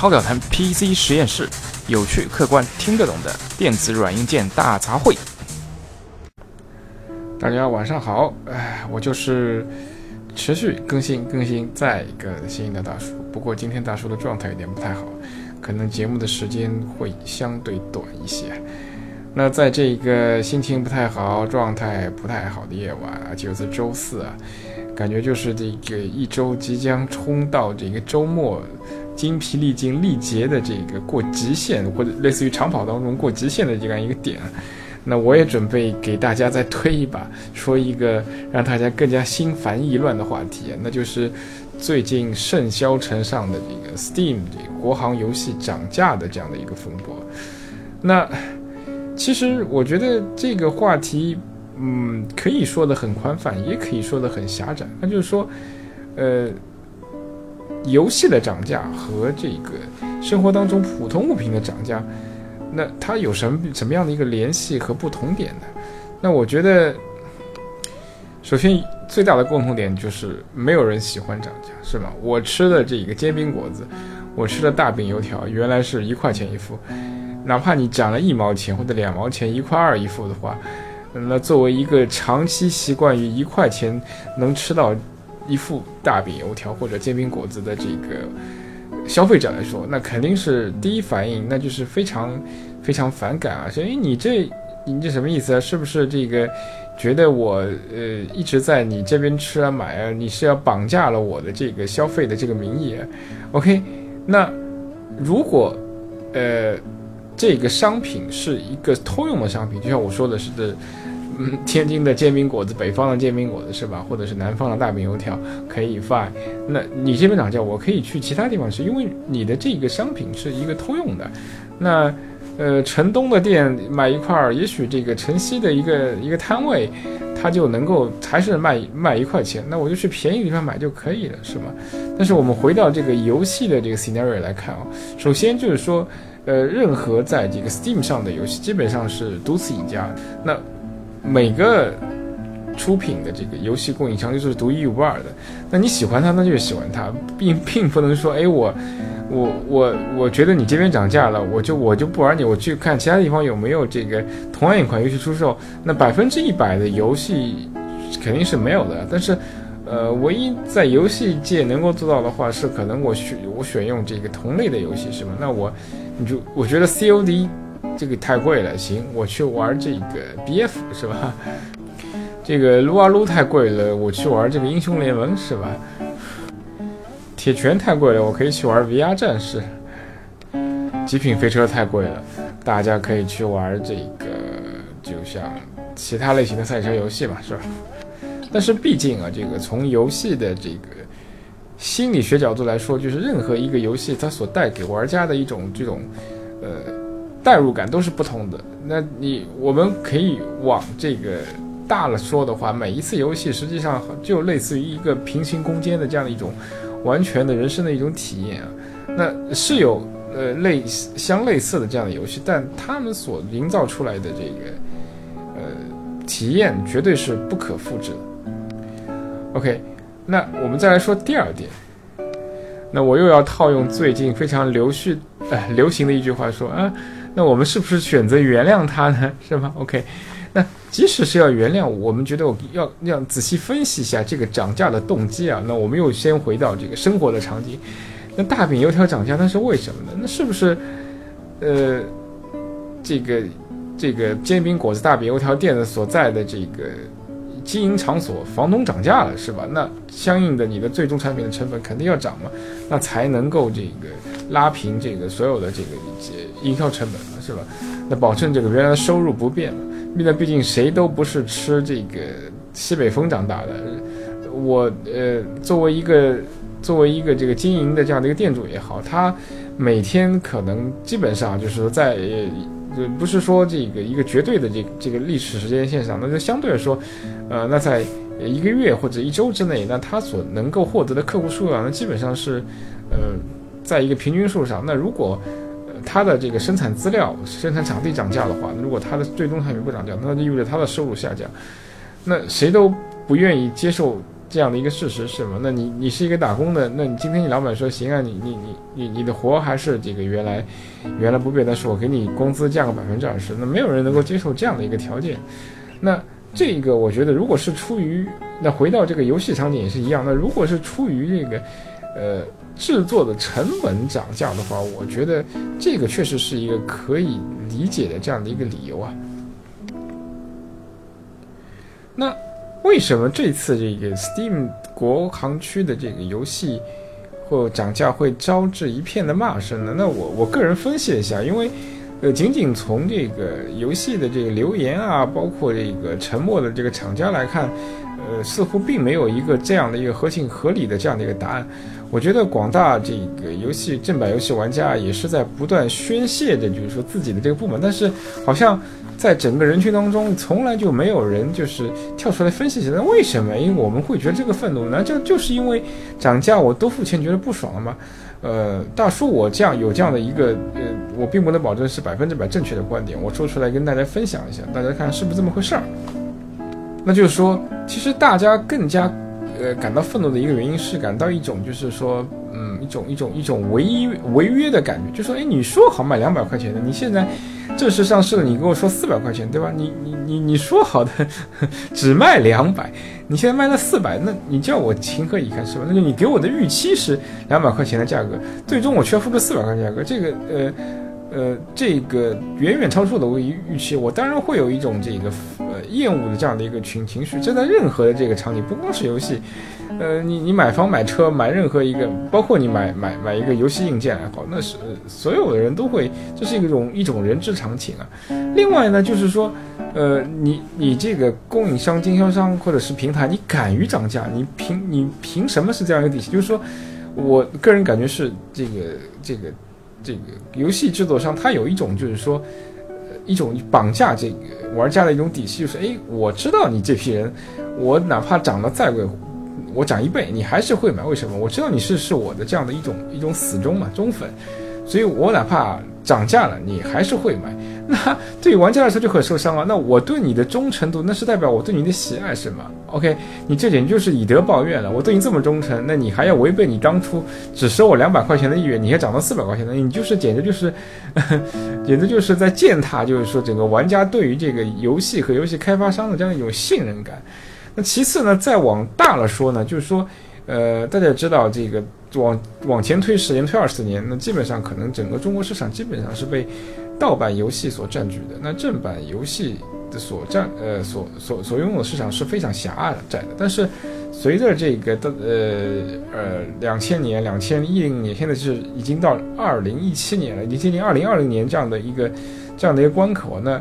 超表谈 PC 实验室，有趣、客观、听得懂的电子软硬件大杂烩。大家晚上好，哎，我就是持续更新、更新再一个新的大叔。不过今天大叔的状态有点不太好，可能节目的时间会相对短一些。那在这个心情不太好、状态不太好的夜晚啊，就是周四啊，感觉就是这个一周即将冲到这个周末，精疲力尽、力竭的这个过极限，或者类似于长跑当中过极限的这样一个点。那我也准备给大家再推一把，说一个让大家更加心烦意乱的话题，那就是最近甚嚣尘上的这个 Steam 这个国行游戏涨价的这样的一个风波。那。其实我觉得这个话题，嗯，可以说的很宽泛，也可以说的很狭窄。那就是说，呃，游戏的涨价和这个生活当中普通物品的涨价，那它有什么什么样的一个联系和不同点呢？那我觉得，首先最大的共同点就是没有人喜欢涨价，是吗？我吃的这个煎饼果子，我吃的大饼油条，原来是一块钱一副。哪怕你涨了一毛钱或者两毛钱，一块二一副的话，那作为一个长期习惯于一块钱能吃到一副大饼油条或者煎饼果子的这个消费者来说，那肯定是第一反应，那就是非常非常反感啊！说，哎，你这你这什么意思啊？是不是这个觉得我呃一直在你这边吃啊买啊？你是要绑架了我的这个消费的这个名义？OK，那如果呃。这个商品是一个通用的商品，就像我说的是的，天津的煎饼果子，北方的煎饼果子是吧？或者是南方的大饼油条可以 fine。那你这边涨价，我可以去其他地方吃，因为你的这个商品是一个通用的。那呃，城东的店买一块儿，也许这个城西的一个一个摊位，它就能够还是卖卖一块钱，那我就去便宜地方买就可以了，是吗？但是我们回到这个游戏的这个 scenario 来看啊，首先就是说。呃，任何在这个 Steam 上的游戏基本上是独此一家。那每个出品的这个游戏供应商就是独一无二的。那你喜欢它，那就喜欢它，并 并不能说，哎，我我我我觉得你这边涨价了，我就我就不玩你，我去看其他地方有没有这个同样一款游戏出售。那百分之一百的游戏肯定是没有的，但是。呃，唯一在游戏界能够做到的话，是可能我选我选用这个同类的游戏，是吗？那我，你就我觉得 COD 这个太贵了，行，我去玩这个 BF 是吧？这个撸啊撸太贵了，我去玩这个英雄联盟是吧？铁拳太贵了，我可以去玩 VR 战士。极品飞车太贵了，大家可以去玩这个，就像其他类型的赛车游戏嘛，是吧？但是毕竟啊，这个从游戏的这个心理学角度来说，就是任何一个游戏它所带给玩家的一种这种呃代入感都是不同的。那你我们可以往这个大了说的话，每一次游戏实际上就类似于一个平行空间的这样的一种完全的人生的一种体验啊。那是有呃类相类似的这样的游戏，但他们所营造出来的这个呃体验绝对是不可复制的。OK，那我们再来说第二点。那我又要套用最近非常流序呃流行的一句话说啊，那我们是不是选择原谅他呢？是吗？OK，那即使是要原谅，我们觉得我要要仔细分析一下这个涨价的动机啊。那我们又先回到这个生活的场景。那大饼油条涨价，那是为什么呢？那是不是呃这个这个煎饼果子大饼油条店的所在的这个？经营场所房东涨价了是吧？那相应的你的最终产品的成本肯定要涨嘛，那才能够这个拉平这个所有的这个一些营销成本嘛，是吧？那保证这个原来的收入不变嘛。那毕竟谁都不是吃这个西北风长大的。我呃作为一个作为一个这个经营的这样的一个店主也好，他每天可能基本上就是说在。就不是说这个一个绝对的这这个历史时间线上，那就相对来说，呃，那在一个月或者一周之内，那他所能够获得的客户数量，那基本上是，呃，在一个平均数上。那如果他的这个生产资料、生产场地涨价的话，如果他的最终产品不涨价，那就意味着他的收入下降。那谁都不愿意接受这样的一个事实是吗？那你你是一个打工的，那你今天你老板说行啊，你你你你你的活还是这个原来原来不变，但是我给你工资降个百分之二十，那没有人能够接受这样的一个条件。那这个我觉得，如果是出于那回到这个游戏场景也是一样，那如果是出于这个呃制作的成本涨价的话，我觉得这个确实是一个可以理解的这样的一个理由啊。那为什么这次这个 Steam 国行区的这个游戏或涨价会招致一片的骂声呢？那我我个人分析一下，因为呃，仅仅从这个游戏的这个留言啊，包括这个沉默的这个厂家来看，呃，似乎并没有一个这样的一个合情合理的这样的一个答案。我觉得广大这个游戏正版游戏玩家也是在不断宣泄着，就是说自己的这个部门，但是好像。在整个人群当中，从来就没有人就是跳出来分析起来，为什么？因为我们会觉得这个愤怒，难道就是因为涨价我多付钱觉得不爽了吗？呃，大叔，我这样有这样的一个呃，我并不能保证是百分之百正确的观点，我说出来跟大家分享一下，大家看是不是这么回事儿？那就是说，其实大家更加呃感到愤怒的一个原因是感到一种就是说，嗯，一种一种一种违违约的感觉，就说，哎，你说好买两百块钱的，你现在。正式上市了，你跟我说四百块钱，对吧？你你你你说好的 只卖两百，你现在卖了四百，那你叫我情何以堪，是吧？那就你给我的预期是两百块钱的价格，最终我却付出四百块钱价格，这个呃呃，这个远远超出了我预预期，我当然会有一种这个呃厌恶的这样的一个情情绪。这在任何的这个场景，不光是游戏。呃，你你买房买车买任何一个，包括你买买买一个游戏硬件也好，那是所有的人都会，这是一种一种人之常情啊。另外呢，就是说，呃，你你这个供应商、经销商或者是平台，你敢于涨价，你凭你凭什么是这样一个底气？就是说，我个人感觉是这个这个这个游戏制作商，他有一种就是说，一种绑架这个玩家的一种底气，就是哎，我知道你这批人，我哪怕涨得再贵。我涨一倍，你还是会买？为什么？我知道你是是我的这样的一种一种死忠嘛，忠粉，所以我哪怕涨价了，你还是会买。那对于玩家来说就很受伤啊。那我对你的忠诚度，那是代表我对你的喜爱，是吗？OK，你这简直就是以德报怨了。我对你这么忠诚，那你还要违背你当初只收我两百块钱的意愿，你还涨到四百块钱的，你就是简直就是，简直就是在践踏，就是说整个玩家对于这个游戏和游戏开发商的这样一种信任感。那其次呢，再往大了说呢，就是说，呃，大家知道，这个往往前推十年、推二十年，那基本上可能整个中国市场基本上是被盗版游戏所占据的。那正版游戏的所占，呃，所所所拥有的市场是非常狭隘的窄的。但是随着这个的，呃呃，两千年、两千一零年，现在是已经到二零一七年了，已经接近二零二零年这样的一个这样的一个关口，那。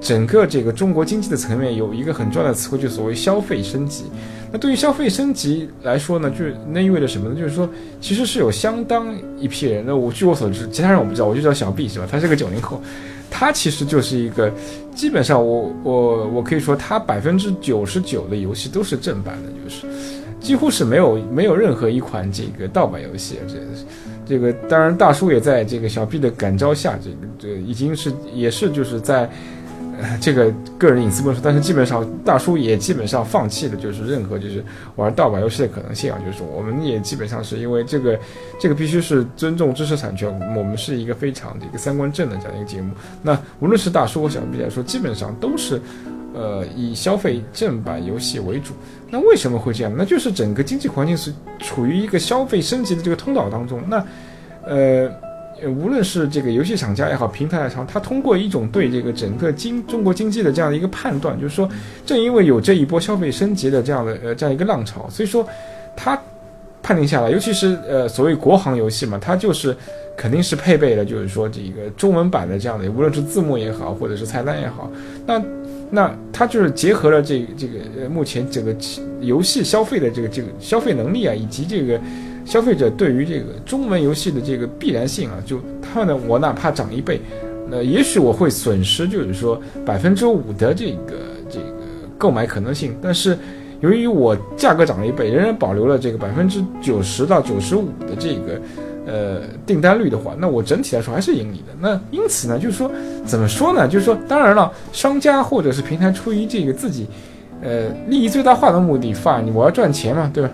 整个这个中国经济的层面有一个很重要的词汇，就所谓消费升级。那对于消费升级来说呢，就是那意味着什么呢？就是说，其实是有相当一批人。那我据我所知，其他人我不知道，我就知道小 B 是吧？他是个九零后，他其实就是一个基本上我我我可以说，他百分之九十九的游戏都是正版的，就是几乎是没有没有任何一款这个盗版游戏。这这个当然大叔也在这个小 B 的感召下，这个这已经是也是就是在。这个个人隐私不说，但是基本上大叔也基本上放弃了，就是任何就是玩盗版游戏的可能性啊。就是我们也基本上是因为这个，这个必须是尊重知识产权。我们是一个非常的一个三观正的这样一个节目。那无论是大叔或小 B 来说，基本上都是，呃，以消费正版游戏为主。那为什么会这样？那就是整个经济环境是处于一个消费升级的这个通道当中。那，呃。无论是这个游戏厂家也好，平台也好，他通过一种对这个整个经中国经济的这样的一个判断，就是说，正因为有这一波消费升级的这样的呃这样一个浪潮，所以说，他判定下来，尤其是呃所谓国行游戏嘛，它就是肯定是配备了，就是说这个中文版的这样的，无论是字幕也好，或者是菜单也好，那那它就是结合了这这个呃目前整个游戏消费的这个这个消费能力啊，以及这个。消费者对于这个中文游戏的这个必然性啊，就他呢，我哪怕涨一倍，那也许我会损失，就是说百分之五的这个这个购买可能性。但是由于我价格涨了一倍，仍然保留了这个百分之九十到九十五的这个呃订单率的话，那我整体来说还是盈利的。那因此呢，就是说怎么说呢？就是说，当然了，商家或者是平台出于这个自己。呃，利益最大化的目的，fine，我要赚钱嘛，对吧？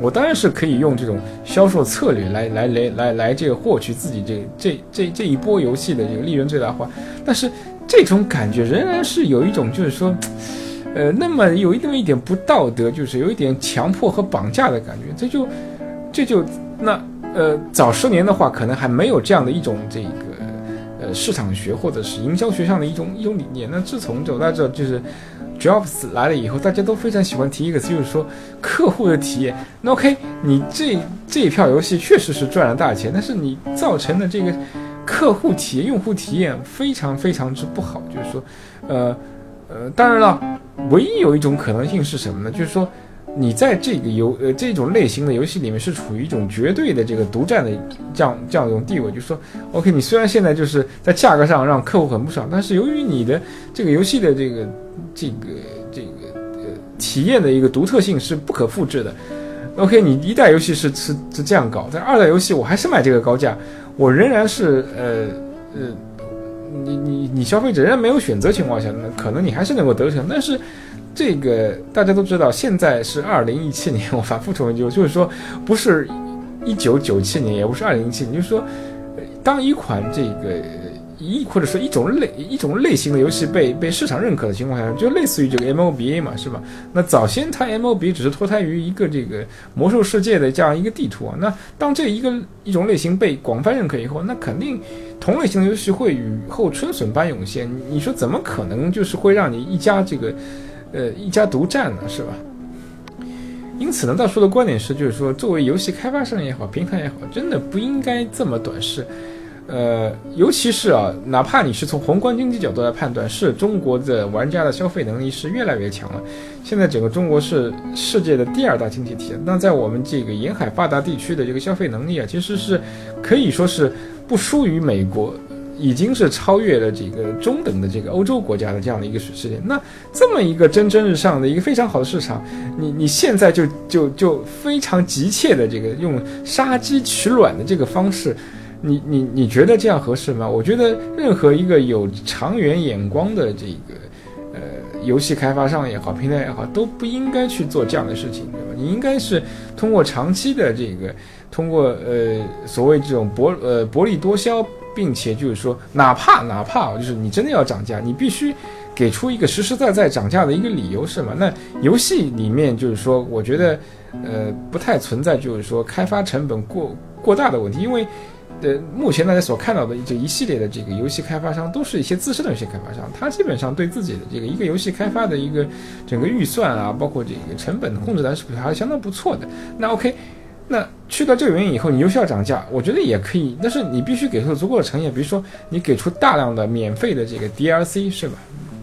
我当然是可以用这种销售策略来来来来来这个获取自己这这这这一波游戏的这个利润最大化，但是这种感觉仍然是有一种就是说，呃，那么有一那么一点不道德，就是有一点强迫和绑架的感觉，这就这就那呃早十年的话，可能还没有这样的一种这个呃市场学或者是营销学上的一种一种理念，那自从走到这就是。Jobs 来了以后，大家都非常喜欢提一个词，就是说客户的体验。那 OK，你这这一票游戏确实是赚了大钱，但是你造成的这个客户体验、用户体验非常非常之不好。就是说，呃呃，当然了，唯一有一种可能性是什么呢？就是说。你在这个游呃这种类型的游戏里面是处于一种绝对的这个独占的这样这样一种地位，就是说，OK，你虽然现在就是在价格上让客户很不爽，但是由于你的这个游戏的这个这个这个呃体验的一个独特性是不可复制的，OK，你一代游戏是是是这样搞，但二代游戏我还是卖这个高价，我仍然是呃呃，你你你消费者仍然没有选择情况下，那可能你还是能够得逞，但是。这个大家都知道，现在是二零一七年，我反复重复，就是说，不是一九九七年，也不是二零一七年，就是说，当一款这个一或者说一种类一种类型的游戏被被市场认可的情况下，就类似于这个 M O B A 嘛，是吧？那早先它 M O B 只是脱胎于一个这个魔兽世界的这样一个地图啊。那当这一个一种类型被广泛认可以后，那肯定同类型的游戏会雨后春笋般涌现。你说怎么可能就是会让你一家这个？呃，一家独占呢，是吧？因此呢，大叔的观点是，就是说，作为游戏开发商也好，平台也好，真的不应该这么短视。呃，尤其是啊，哪怕你是从宏观经济角度来判断，是中国的玩家的消费能力是越来越强了。现在整个中国是世界的第二大经济体，那在我们这个沿海发达地区的这个消费能力啊，其实是可以说是不输于美国。已经是超越了这个中等的这个欧洲国家的这样的一个世界。那这么一个蒸蒸日上的一个非常好的市场，你你现在就就就非常急切的这个用杀鸡取卵的这个方式，你你你觉得这样合适吗？我觉得任何一个有长远眼光的这个呃游戏开发商也好，平台也好，都不应该去做这样的事情，对吧？你应该是通过长期的这个，通过呃所谓这种薄呃薄利多销。并且就是说，哪怕哪怕就是你真的要涨价，你必须给出一个实实在在涨价的一个理由，是吗？那游戏里面就是说，我觉得，呃，不太存在就是说开发成本过过大的问题，因为，呃，目前大家所看到的这一系列的这个游戏开发商，都是一些资深的游戏开发商，他基本上对自己的这个一个游戏开发的一个整个预算啊，包括这个成本控制的是还是相当不错的。那 OK。那去到这个原因以后，你又需要涨价，我觉得也可以，但是你必须给出足够的诚意，比如说你给出大量的免费的这个 DLC，是吧？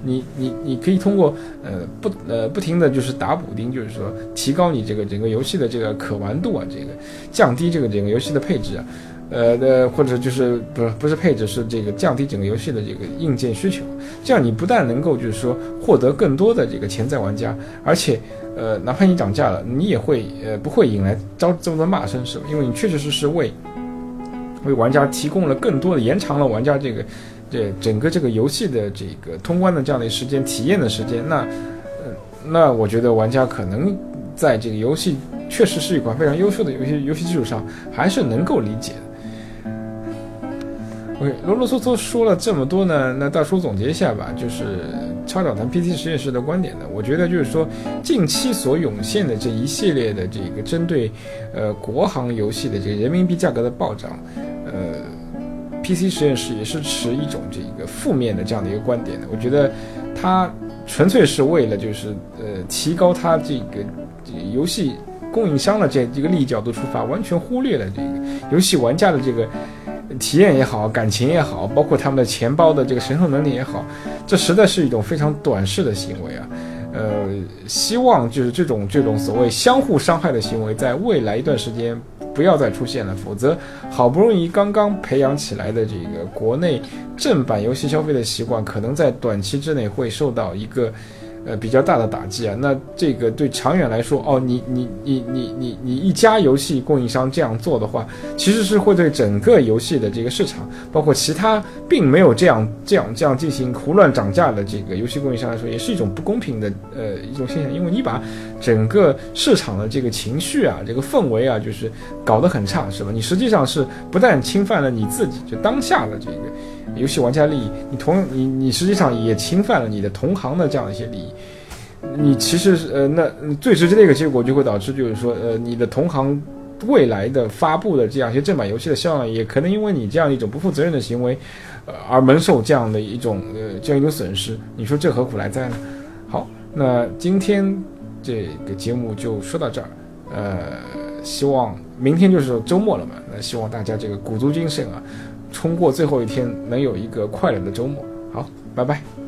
你你你可以通过呃不呃不停的就是打补丁，就是说提高你这个整个游戏的这个可玩度啊，这个降低这个整个游戏的配置啊。呃的，或者就是不是不是配置，是这个降低整个游戏的这个硬件需求，这样你不但能够就是说获得更多的这个潜在玩家，而且呃哪怕你涨价了，你也会呃不会引来招这么多骂声，是吧？因为你确确实实为为玩家提供了更多的延长了玩家这个这整个这个游戏的这个通关的这样的时间体验的时间，那呃那我觉得玩家可能在这个游戏确实是一款非常优秀的游戏游戏基础上，还是能够理解的。OK，啰啰嗦嗦说了这么多呢，那大叔总结一下吧，就是超导谈 PT 实验室的观点呢，我觉得就是说，近期所涌现的这一系列的这个针对，呃，国行游戏的这个人民币价格的暴涨，呃，PC 实验室也是持一种这个负面的这样的一个观点的。我觉得它纯粹是为了就是呃提高它这个游戏供应商的这这个利益角度出发，完全忽略了这个游戏玩家的这个。体验也好，感情也好，包括他们的钱包的这个承受能力也好，这实在是一种非常短视的行为啊。呃，希望就是这种这种所谓相互伤害的行为，在未来一段时间不要再出现了，否则好不容易刚刚培养起来的这个国内正版游戏消费的习惯，可能在短期之内会受到一个呃比较大的打击啊。那这个对长远来说，哦，你你你你你你一家游戏供应商这样做的话，其实是会对整个游戏的这个市场，包括其他并没有这样这样这样进行胡乱涨价的这个游戏供应商来说，也是一种不公平的呃一种现象，因为你把整个市场的这个情绪啊，这个氛围啊，就是搞得很差，是吧？你实际上是不但侵犯了你自己，就当下的这个游戏玩家利益，你同你你实际上也侵犯了你的同行的这样一些利益。你其实呃，那最直接的一个结果就会导致，就是说呃，你的同行未来的发布的这样一些正版游戏的销量，也可能因为你这样一种不负责任的行为，呃，而蒙受这样的一种呃这样一种损失。你说这何苦来哉呢？好，那今天这个节目就说到这儿，呃，希望明天就是周末了嘛，那希望大家这个鼓足精神啊，冲过最后一天，能有一个快乐的周末。好，拜拜。